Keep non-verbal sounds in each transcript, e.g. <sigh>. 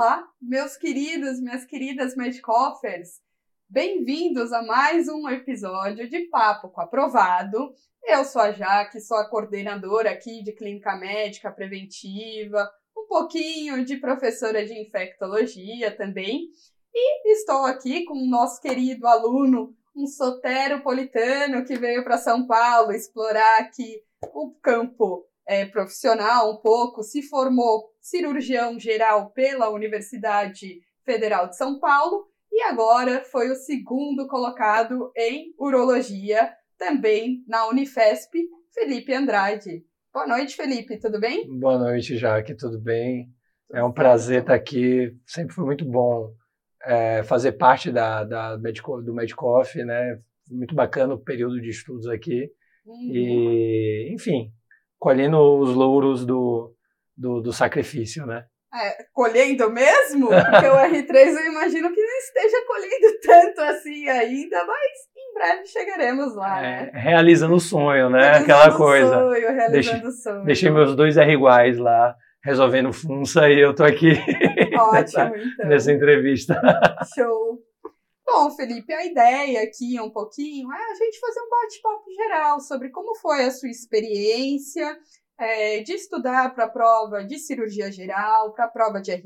Olá, meus queridos, minhas queridas Medcoffers. Bem-vindos a mais um episódio de Papo com Aprovado. Eu sou a Jaque, sou a coordenadora aqui de Clínica Médica Preventiva, um pouquinho de professora de infectologia também. E estou aqui com o nosso querido aluno, um soteropolitano que veio para São Paulo explorar aqui o campo é, profissional um pouco, se formou cirurgião geral pela Universidade Federal de São Paulo e agora foi o segundo colocado em urologia, também na Unifesp, Felipe Andrade. Boa noite, Felipe, tudo bem? Boa noite, Jaque, tudo bem? É um prazer estar aqui, sempre foi muito bom é, fazer parte da, da Medico, do Medicoff, né? Muito bacana o período de estudos aqui. Uhum. E, enfim, colhendo os louros do, do, do sacrifício, né? É, colhendo mesmo? Porque o R3 eu imagino que não esteja colhendo tanto assim ainda, mas em breve chegaremos lá, é, né? Realizando o sonho, né? Realizando Aquela coisa. Sonho, realizando deixei, sonho. Deixei meus dois R iguais lá, resolvendo funça, e eu tô aqui <laughs> Ótimo, nessa, então. nessa entrevista. <laughs> Show. Bom, Felipe, a ideia aqui um pouquinho é a gente fazer um bate-papo geral sobre como foi a sua experiência é, de estudar para a prova de cirurgia geral, para a prova de R+,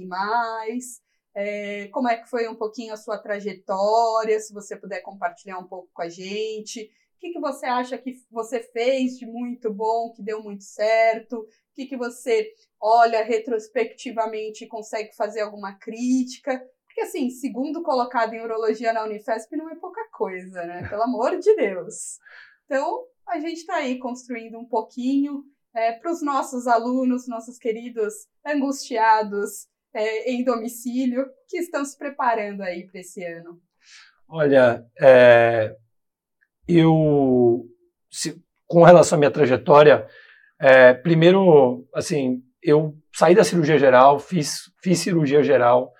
é, como é que foi um pouquinho a sua trajetória, se você puder compartilhar um pouco com a gente. O que, que você acha que você fez de muito bom, que deu muito certo? O que, que você olha retrospectivamente e consegue fazer alguma crítica? Porque, assim, segundo colocado em urologia na Unifesp não é pouca coisa, né? Pelo amor de Deus. <laughs> Então, a gente está aí construindo um pouquinho é, para os nossos alunos, nossos queridos angustiados é, em domicílio, que estão se preparando aí para esse ano? Olha, é, eu, se, com relação à minha trajetória, é, primeiro, assim, eu saí da cirurgia geral, fiz, fiz cirurgia geral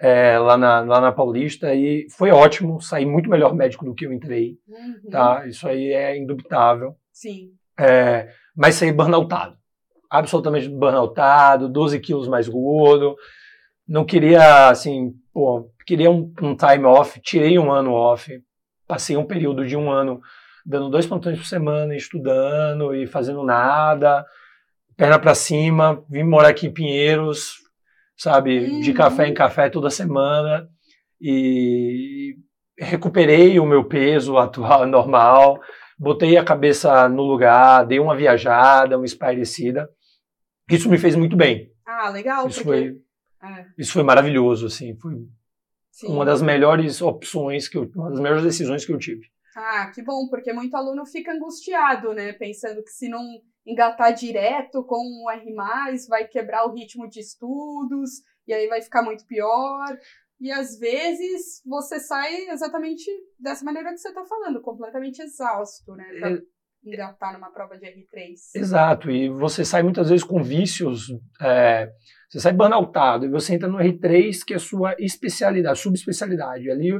é, lá, na, lá na Paulista e foi ótimo, saí muito melhor médico do que eu entrei, uhum. tá? Isso aí é indubitável. Sim. É, mas saí burnoutado. Absolutamente burnoutado, 12 quilos mais gordo. Não queria, assim, pô, queria um, um time off, tirei um ano off, passei um período de um ano dando dois plantões por semana, estudando e fazendo nada, perna para cima, vim morar aqui em Pinheiros, sabe, uhum. de café em café toda semana e recuperei o meu peso atual <laughs> normal, botei a cabeça no lugar, dei uma viajada, uma espairecida. Isso me fez muito bem. Ah, legal. Isso porque... foi, é. isso foi maravilhoso, assim, foi Sim. uma das melhores opções que eu, uma das melhores decisões que eu tive. Ah, que bom, porque muito aluno fica angustiado, né, pensando que se não engatar direto com o R+, vai quebrar o ritmo de estudos e aí vai ficar muito pior. E às vezes você sai exatamente dessa maneira que você está falando, completamente exausto, né? Pra é, engatar numa prova de R3. Exato, e você sai muitas vezes com vícios, é, você sai burnoutado, e você entra no R3, que é a sua especialidade, subespecialidade. Ali,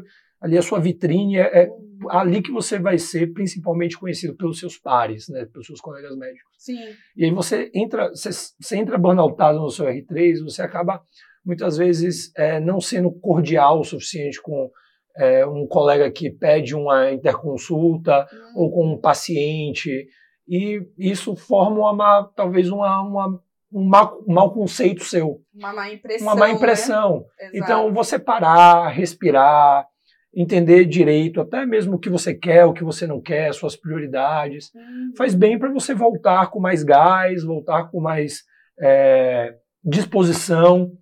ali a sua vitrine, é, é uhum. ali que você vai ser principalmente conhecido pelos seus pares, né, pelos seus colegas médicos. Sim. E aí você entra, você, você entra burnoutado no seu R3, você acaba muitas vezes é, não sendo cordial o suficiente com é, um colega que pede uma interconsulta uhum. ou com um paciente, e isso forma uma, talvez uma, uma um, mau, um mau conceito seu. Uma má impressão. Uma má impressão. Né? Então, você parar, respirar, entender direito, até mesmo o que você quer, o que você não quer, suas prioridades, uhum. faz bem para você voltar com mais gás, voltar com mais é, disposição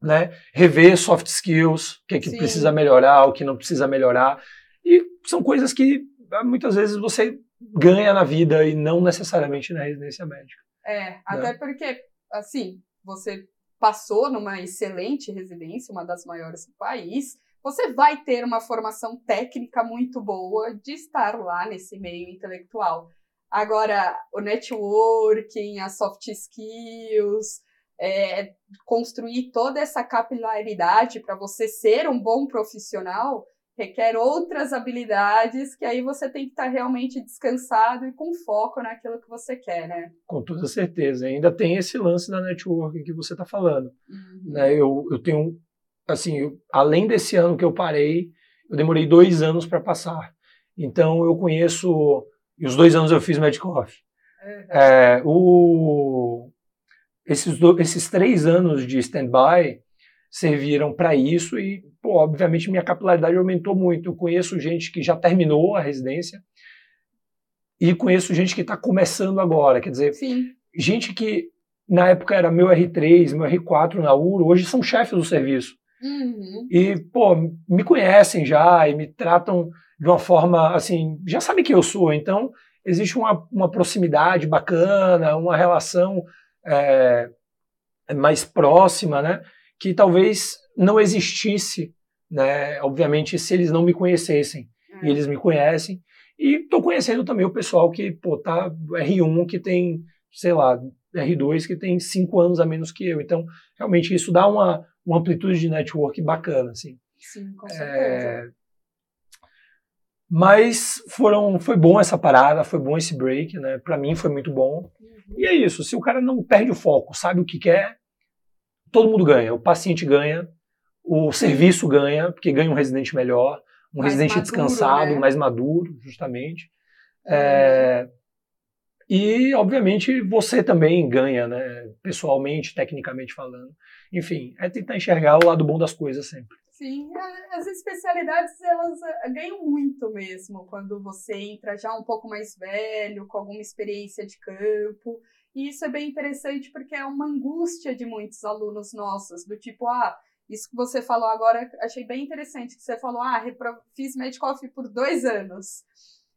né? Rever soft skills, o que, é que precisa melhorar, o que não precisa melhorar. E são coisas que ah, muitas vezes você ganha na vida e não necessariamente na residência médica. É, né? até porque, assim, você passou numa excelente residência, uma das maiores do país, você vai ter uma formação técnica muito boa de estar lá nesse meio intelectual. Agora, o networking, as soft skills, é, construir toda essa capilaridade para você ser um bom profissional, requer outras habilidades que aí você tem que estar realmente descansado e com foco naquilo que você quer, né? Com toda certeza. Ainda tem esse lance da network que você está falando. Uhum. Né? Eu, eu tenho, assim, eu, além desse ano que eu parei, eu demorei dois anos para passar. Então eu conheço, e os dois anos eu fiz Medicoff. Uhum. É, o, esses, do, esses três anos de stand-by serviram para isso e, pô, obviamente, minha capilaridade aumentou muito. Eu conheço gente que já terminou a residência e conheço gente que está começando agora. Quer dizer, Sim. gente que na época era meu R3, meu R4 na URO, hoje são chefes do serviço. Uhum. E, pô, me conhecem já e me tratam de uma forma, assim, já sabem quem eu sou. Então, existe uma, uma proximidade bacana, uma relação é, mais próxima, né? Que talvez não existisse, né? Obviamente, se eles não me conhecessem. É. E eles me conhecem. E estou conhecendo também o pessoal que, pô, tá R1, que tem, sei lá, R2, que tem cinco anos a menos que eu. Então, realmente, isso dá uma, uma amplitude de network bacana, assim. Sim, com certeza. É... Mas foram, foi bom essa parada, foi bom esse break, né? Para mim foi muito bom. E é isso, se o cara não perde o foco, sabe o que quer, todo mundo ganha. O paciente ganha, o serviço ganha, porque ganha um residente melhor, um Mais residente maduro, descansado, né? mais maduro, justamente. É, E, obviamente, você também ganha, né? Pessoalmente, tecnicamente falando. Enfim, é tentar enxergar o lado bom das coisas sempre. Sim, as especialidades elas eh, ganham muito mesmo quando você entra já um pouco mais velho, com alguma experiência de campo. E isso é bem interessante porque é uma angústia de muitos alunos nossos, do tipo, ah, isso que você falou agora, achei bem interessante, que você falou, ah, fiz Medicoff por dois anos.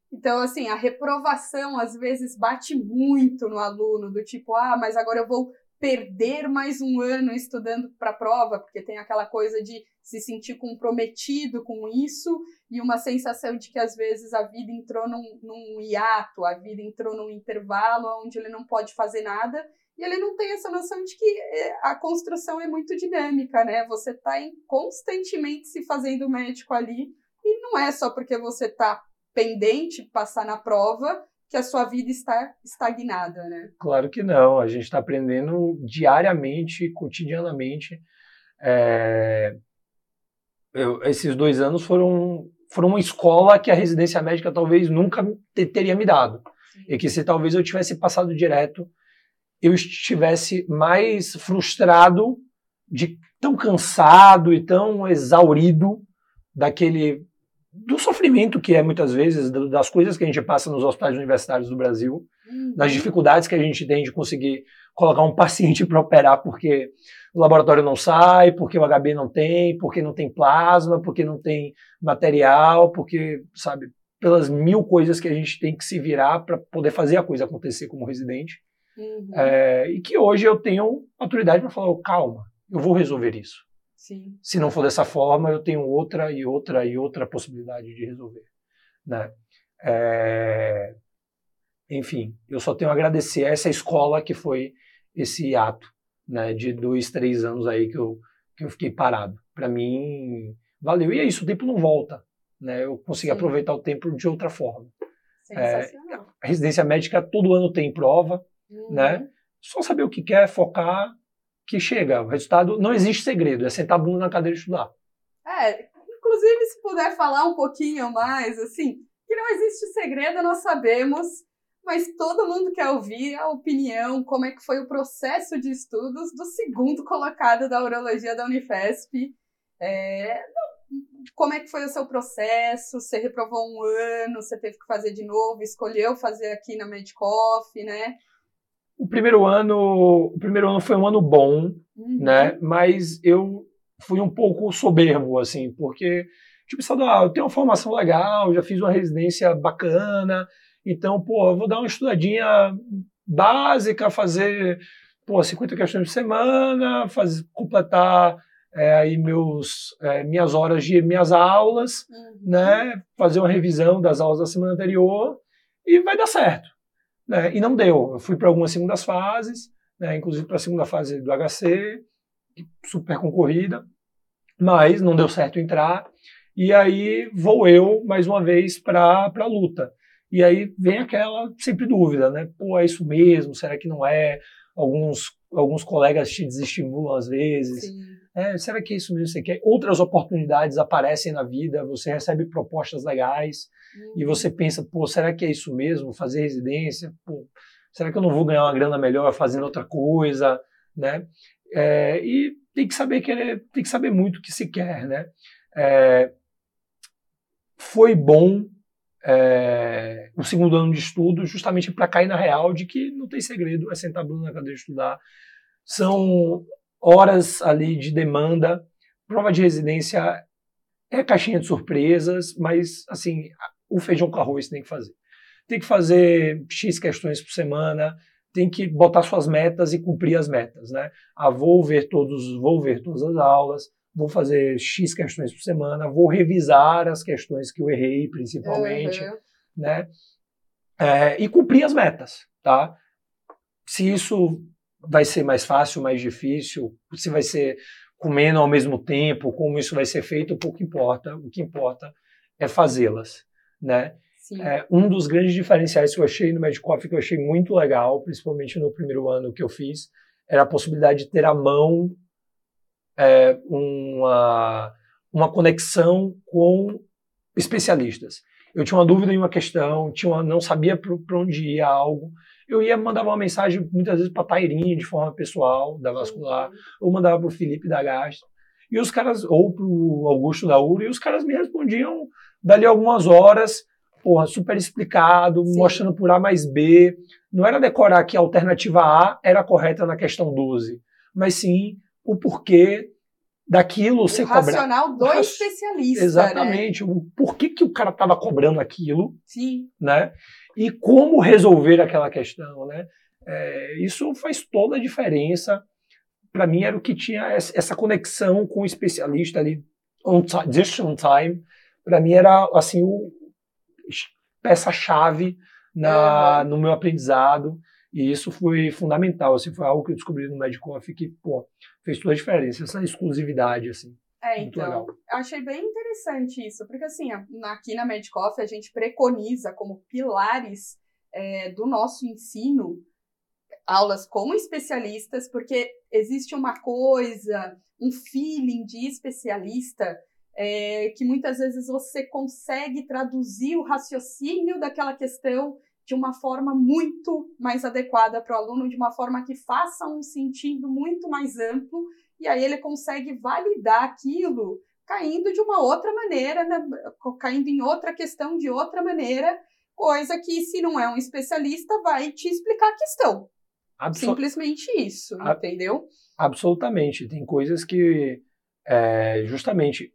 Então, assim, a reprovação às vezes bate muito no aluno, do tipo, ah, mas agora eu vou perder mais um ano estudando para a prova, porque tem aquela coisa de se sentir comprometido com isso e uma sensação de que às vezes a vida entrou num, num hiato, a vida entrou num intervalo onde ele não pode fazer nada e ele não tem essa noção de que eh, a construção é muito dinâmica, né? Você está constantemente se fazendo médico ali e não é só porque você está pendente de passar na prova que a sua vida está estagnada, né? Claro que não, a gente está aprendendo diariamente, cotidianamente. É, eu- esses dois anos foram, foram uma escola que a residência médica talvez nunca te- teria me dado. E que se talvez eu tivesse passado direto, eu estivesse mais frustrado, de tão cansado e tão exaurido daquele do sofrimento que é muitas vezes das coisas que a gente passa nos hospitais universitários do Brasil, Uhum. das dificuldades que a gente tem de conseguir colocar um paciente <laughs> para operar porque o laboratório não sai, porque o HB não tem, porque não tem plasma, porque não tem material, porque, sabe, pelas mil coisas que a gente tem que se virar para poder fazer a coisa acontecer como residente. Uhum. É, e que hoje eu tenho autoridade para falar, "Oh, calma, eu vou resolver isso. Sim. Se não for dessa forma, eu tenho outra e outra e outra possibilidade de resolver. Né? É, Enfim, eu só tenho a agradecer a essa escola que foi esse ato né, de dois, três anos aí que eu, que eu fiquei parado. Para mim, valeu. E é isso, o tempo não volta. Né? Eu consegui Sim. aproveitar o tempo de outra forma. Sensacional. A residência médica todo ano tem prova, Uhum. né? só saber o que quer, focar, que chega. O resultado não existe segredo, é sentar a bunda na cadeira e estudar. É, inclusive, se puder falar um pouquinho mais, assim, que não existe segredo, nós sabemos, mas todo mundo quer ouvir a opinião, como é que foi o processo de estudos do segundo colocado da urologia da Unifesp. É, como é que foi o seu processo? Você reprovou um ano, você teve que fazer de novo, escolheu fazer aqui na Medicoff, né? O primeiro ano, o primeiro ano foi um ano bom, Uhum. né? Mas eu fui um pouco soberbo, assim, porque tipo, ah, eu tenho uma formação legal, já fiz uma residência bacana, então, pô, vou dar uma estudadinha básica, fazer, pô, 50 questões por semana, fazer, completar é, aí meus, é, minhas horas de minhas aulas, Uhum. né? Fazer uma revisão das aulas da semana anterior e vai dar certo. Né? E não deu. Eu fui para algumas segundas fases, né? inclusive para a segunda fase do HC, super concorrida, mas não deu certo entrar. E aí vou eu, mais uma vez, para a luta. E aí vem aquela sempre dúvida, né? Pô, é isso mesmo? Será que não é? Alguns, alguns colegas te desestimulam às vezes. É, será que é isso mesmo que você quer? Outras oportunidades aparecem na vida, você recebe propostas legais uhum. e você pensa, pô, será que é isso mesmo? Fazer residência? Pô, será que eu não vou ganhar uma grana melhor fazendo outra coisa? Né? É, e tem que saber querer, tem que saber muito o que se quer, né? É, foi bom é, o segundo ano de estudo justamente para cair na real de que não tem segredo, é sentar Bruno na cadeira de estudar. São horas ali de demanda. Prova de residência é caixinha de surpresas, mas assim, o feijão com arroz tem que fazer. Tem que fazer X questões por semana, tem que botar suas metas e cumprir as metas, né? Ah, vou ver todos, vou ver todas as aulas, vou fazer X questões por semana, vou revisar as questões que eu errei, principalmente, uhum. né? É, e cumprir as metas, tá? Se isso vai ser mais fácil, mais difícil, se vai ser comendo ao mesmo tempo, como isso vai ser feito, pouco importa. O que importa é fazê-las, né? É, um dos grandes diferenciais que eu achei no Medicoff, que eu achei muito legal, principalmente no primeiro ano que eu fiz, era a possibilidade de ter à mão é, uma, uma conexão com especialistas. Eu tinha uma dúvida em uma questão, tinha uma, não sabia para onde ia algo, eu ia mandar uma mensagem muitas vezes para Tairinha de forma pessoal, da vascular, ou mandava para o Felipe da Gastro, e os caras, ou para o Augusto da URA, e os caras me respondiam dali algumas horas, porra, super explicado, Sim. mostrando por A mais B. Não era decorar que a alternativa A era correta na questão 12, mas sim o porquê daquilo o ser cobrado. Racional do especialista. Exatamente. Né? O porquê que o cara estava cobrando aquilo. Sim. Né? E como resolver aquela questão. Né? É, isso faz toda a diferença. Para mim, era o que tinha essa conexão com o especialista ali, on time, on time. Para mim, era assim, o, peça-chave na, uhum. no meu aprendizado. E isso foi fundamental, assim, foi algo que eu descobri no Medicoff que, pô, fez toda a diferença, essa exclusividade, assim. É, então, legal. achei bem interessante isso, porque assim, aqui na Medicoff a gente preconiza como pilares é, do nosso ensino aulas com especialistas, porque existe uma coisa, um feeling de especialista é, que muitas vezes você consegue traduzir o raciocínio daquela questão de uma forma muito mais adequada para o aluno, de uma forma que faça um sentido muito mais amplo, e aí ele consegue validar aquilo caindo de uma outra maneira, né? caindo em outra questão de outra maneira, coisa que, se não é um especialista, vai te explicar a questão. Absol Simplesmente isso, entendeu? Absolutamente. Tem coisas que, é, justamente,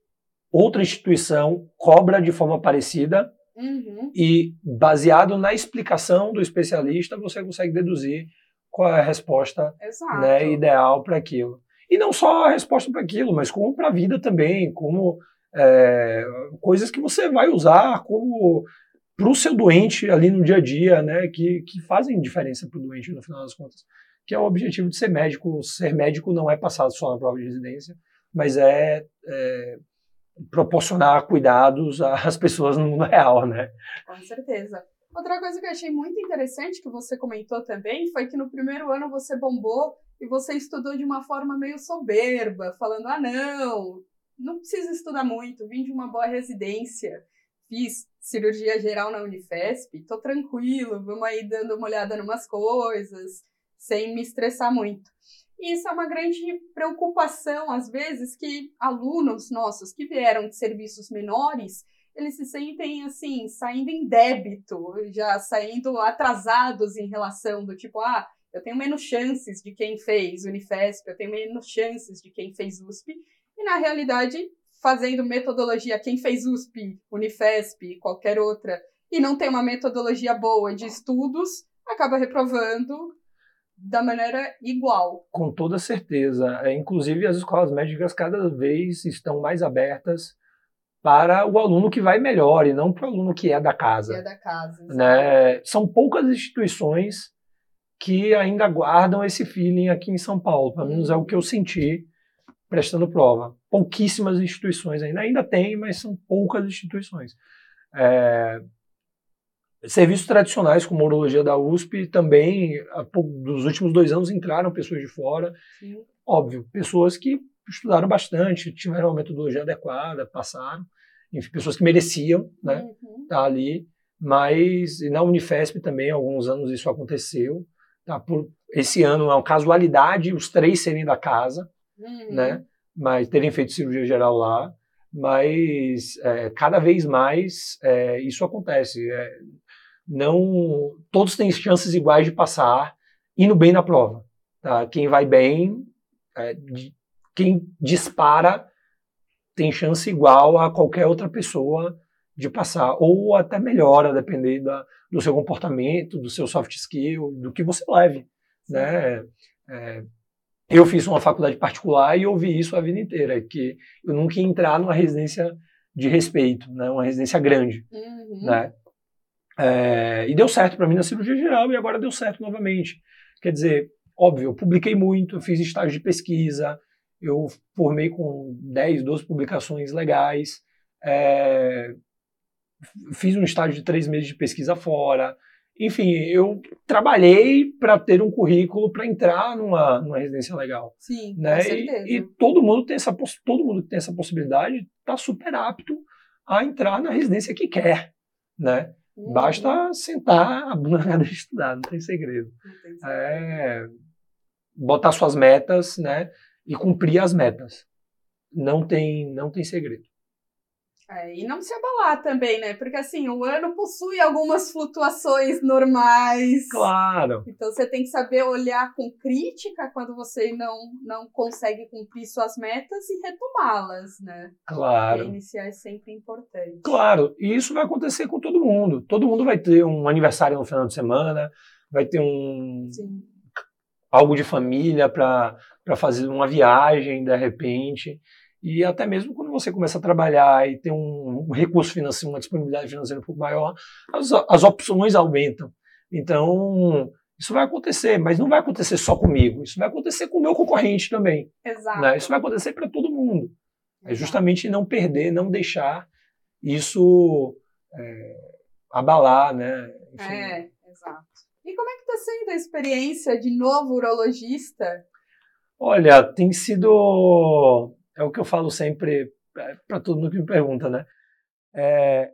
outra instituição cobra de forma parecida uhum. e, baseado na explicação do especialista, você consegue deduzir qual é a resposta né, ideal para aquilo. E não só a resposta para aquilo, mas como para a vida também, como é, coisas que você vai usar como para o seu doente ali no dia a dia, né, que, que fazem diferença para o doente no final das contas, que é o objetivo de ser médico. Ser médico não é passado só na prova de residência, mas é, é proporcionar cuidados às pessoas no mundo real, né? Com certeza. Outra coisa que eu achei muito interessante que você comentou também foi que no primeiro ano você bombou e você estudou de uma forma meio soberba, falando: ah, não, não precisa estudar muito, vim de uma boa residência, fiz cirurgia geral na Unifesp, tô tranquilo, vamos aí dando uma olhada em umas coisas, sem me estressar muito. E isso é uma grande preocupação, às vezes, que alunos nossos que vieram de serviços menores, eles se sentem assim, saindo em débito, já saindo atrasados em relação do tipo, ah, eu tenho menos chances de quem fez Unifesp, eu tenho menos chances de quem fez USP, e na realidade, fazendo metodologia, quem fez USP, Unifesp, qualquer outra, e não tem uma metodologia boa de estudos, acaba reprovando da maneira igual. Com toda certeza. É, inclusive, as escolas médicas cada vez estão mais abertas para o aluno que vai melhor e não para o aluno que é da casa. Que é da casa. Né? São poucas instituições que ainda guardam esse feeling aqui em São Paulo. Pelo menos é o que eu senti prestando prova. Pouquíssimas instituições ainda. Ainda tem, mas são poucas instituições. É, serviços tradicionais, como a urologia da USP, também, dos últimos dois anos, entraram pessoas de fora. Sim. Óbvio, pessoas que estudaram bastante, tiveram uma metodologia adequada, passaram. Enfim, pessoas que mereciam né, uhum. estar tá ali. Mas na Unifesp também, há alguns anos, isso aconteceu. Tá? Por, esse ano é uma casualidade os três serem da casa, uhum. né? mas terem feito cirurgia geral lá. Mas é, cada vez mais é, isso acontece. É, não todos têm chances iguais de passar indo bem na prova. Tá? Quem vai bem, é, de, quem dispara tem chance igual a qualquer outra pessoa de passar, ou até melhora, a depender da, do seu comportamento, do seu soft skill, do que você leve. Né? É, eu fiz uma faculdade particular e ouvi isso a vida inteira, que eu nunca ia entrar numa residência de respeito, né? uma residência grande. Uhum. Né? É, e deu certo para mim na cirurgia geral e agora deu certo novamente. Quer dizer, óbvio, eu publiquei muito, eu fiz estágio de pesquisa, eu formei com 10, 12 publicações legais, é, fiz um estágio de três meses de pesquisa fora. Enfim, eu trabalhei para ter um currículo para entrar numa, numa residência legal. Sim, né? com certeza. E, e, todo mundo tem essa todo mundo que tem essa possibilidade está super apto a entrar na residência que quer, né? Uhum. Basta sentar <laughs> a bunda na de estudar, não tem segredo. Não tem segredo. É, botar suas metas, né? E cumprir as metas. Não tem, não tem segredo. É, e não se abalar também, né? Porque assim, o ano possui algumas flutuações normais. Claro. Então você tem que saber olhar com crítica quando você não, não consegue cumprir suas metas e retomá-las, né? Claro. iniciar é sempre importante. Claro, e isso vai acontecer com todo mundo. Todo mundo vai ter um aniversário no final de semana, vai ter um. Sim. Algo de família para fazer uma viagem de repente. E até mesmo quando você começa a trabalhar e tem um, um recurso financeiro, uma disponibilidade financeira um pouco maior, as, as opções aumentam. Então, isso vai acontecer, mas não vai acontecer só comigo. Isso vai acontecer com o meu concorrente também. Exato. Né? Isso vai acontecer para todo mundo. É Exato. É justamente não perder, não deixar isso é, abalar, né? Enfim. É, exato. E como é que está sendo a experiência de novo urologista? Olha, tem sido é o que eu falo sempre é, para todo mundo que me pergunta, né? É,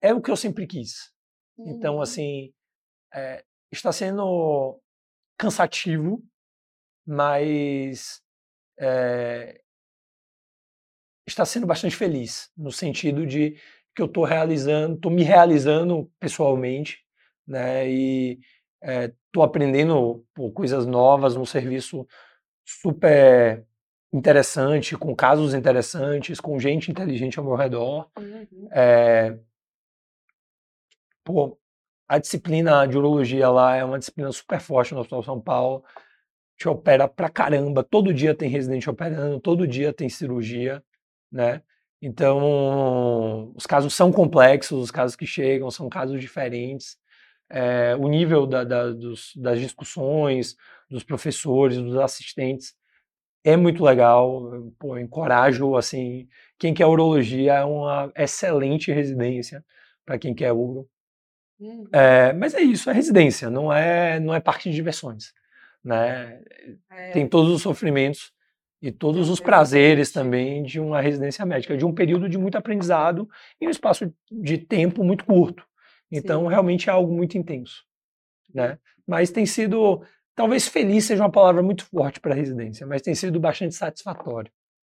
é o que eu sempre quis. Então, uhum. Então, assim, é, está sendo cansativo, mas é, está sendo bastante feliz, no sentido de que eu estou realizando, estou me realizando pessoalmente, né? E estou é, aprendendo pô, coisas novas, um serviço super interessante, com casos interessantes, com gente inteligente ao meu redor. Uhum. É, pô, a disciplina de urologia lá é uma disciplina super forte no Hospital São Paulo. Te opera pra caramba, todo dia tem residente operando, todo dia tem cirurgia, né? Então, os casos são complexos, os casos que chegam são casos diferentes. É, o nível da, da, dos, das discussões, dos professores, dos assistentes, é muito legal, pô, encorajo, assim, quem quer urologia é uma excelente residência para quem quer uro. Uhum. É, mas é isso, é residência, não é, não é parque de diversões, né? É. Tem todos os sofrimentos e todos os prazeres também de uma residência médica, de um período de muito aprendizado em um espaço de tempo muito curto. Então, Sim. realmente é algo muito intenso, né? Mas tem sido Talvez feliz seja uma palavra muito forte para a residência, mas tem sido bastante satisfatório.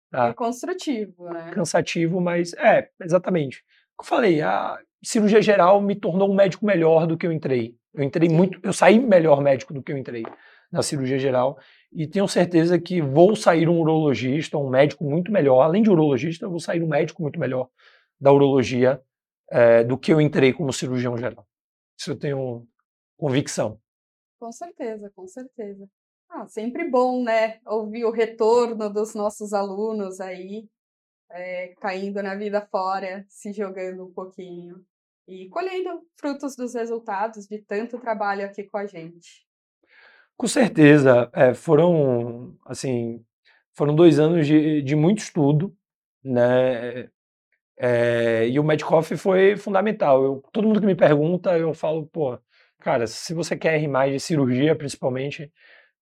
Tá? É construtivo, né? Cansativo, mas é, exatamente. Como eu falei, a cirurgia geral me tornou um médico melhor do que eu entrei. Eu entrei muito, eu saí melhor médico do que eu entrei na cirurgia geral e tenho certeza que vou sair um urologista, um médico muito melhor. Além de urologista, eu vou sair um médico muito melhor da urologia é, do que eu entrei como cirurgião geral. Isso eu tenho convicção. Com certeza, com certeza. Ah, sempre bom, né? Ouvir o retorno dos nossos alunos aí, é, caindo na vida fora, se jogando um pouquinho e colhendo frutos dos resultados de tanto trabalho aqui com a gente. Com certeza, é, foram assim, foram dois anos de, de muito estudo, né? É, e o Medcoff foi fundamental. Eu, todo mundo que me pergunta, eu falo, pô, cara, se você quer ir mais de cirurgia, principalmente,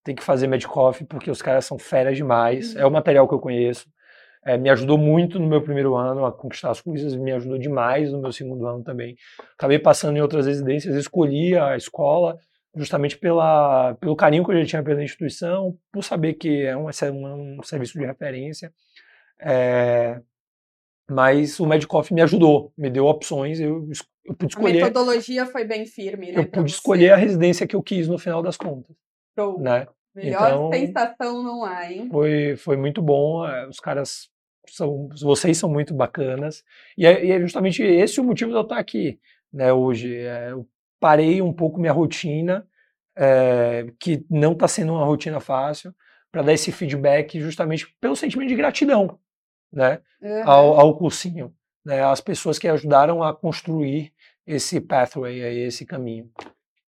tem que fazer Medcoff, porque os caras são feras demais. É o material que eu conheço. É, me ajudou muito no meu primeiro ano a conquistar as coisas, me ajudou demais no meu segundo ano também. Acabei passando em outras residências, escolhi a escola justamente pela, pelo carinho que eu já tinha pela instituição, por saber que é um, um, um serviço de referência. É, mas o Medcoff me ajudou, me deu opções, eu, eu pude escolher. A metodologia foi bem firme, né? Eu pude escolher a residência que eu quis no final das contas. Show. Né? Melhor então, sensação não há, hein? Foi, foi muito bom. Eh, os caras são, vocês são muito bacanas. E é, e é justamente esse o motivo de eu estar aqui, né, hoje. É, eu parei um pouco minha rotina, é, que não está sendo uma rotina fácil, para dar esse feedback justamente pelo sentimento de gratidão, né, uhum. ao, ao cursinho, né, às pessoas que ajudaram a construir esse pathway, esse caminho.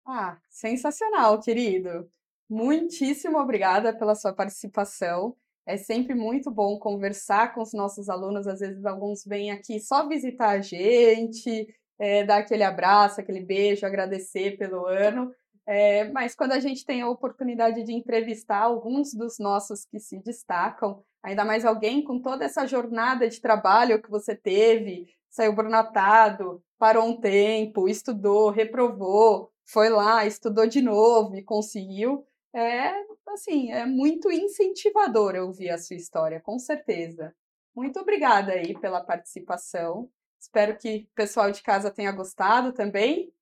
Ah, sensacional, querido. Muitíssimo obrigada pela sua participação. É sempre muito bom conversar com os nossos alunos. Às vezes, alguns vêm aqui só visitar a gente, é, dar aquele abraço, aquele beijo, agradecer pelo ano. É, mas quando a gente tem a oportunidade de entrevistar alguns dos nossos que se destacam, ainda mais alguém com toda essa jornada de trabalho que você teve, saiu brunatado, parou um tempo, estudou, reprovou, foi lá, estudou de novo e conseguiu é, assim, é muito incentivador ouvir a sua história, com certeza. Muito obrigada aí pela participação. Espero que o pessoal de casa tenha gostado também.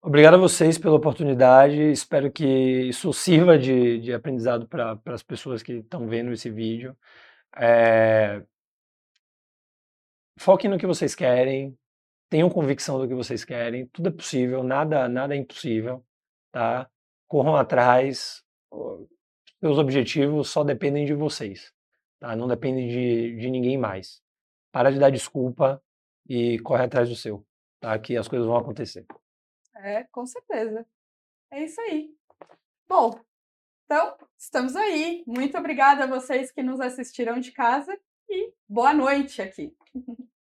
Obrigado a vocês pela oportunidade. Espero que isso sirva de, de aprendizado para as pessoas que estão vendo esse vídeo. É... Foquem no que vocês querem, tenham convicção do que vocês querem. Tudo é possível, nada, nada é impossível, tá? corram atrás, seus objetivos só dependem de vocês, tá? não dependem de, de ninguém mais. Para de dar desculpa e corre atrás do seu, tá? que as coisas vão acontecer. É, com certeza. É isso aí. Bom, então, estamos aí. Muito obrigada a vocês que nos assistiram de casa e boa noite aqui. <laughs>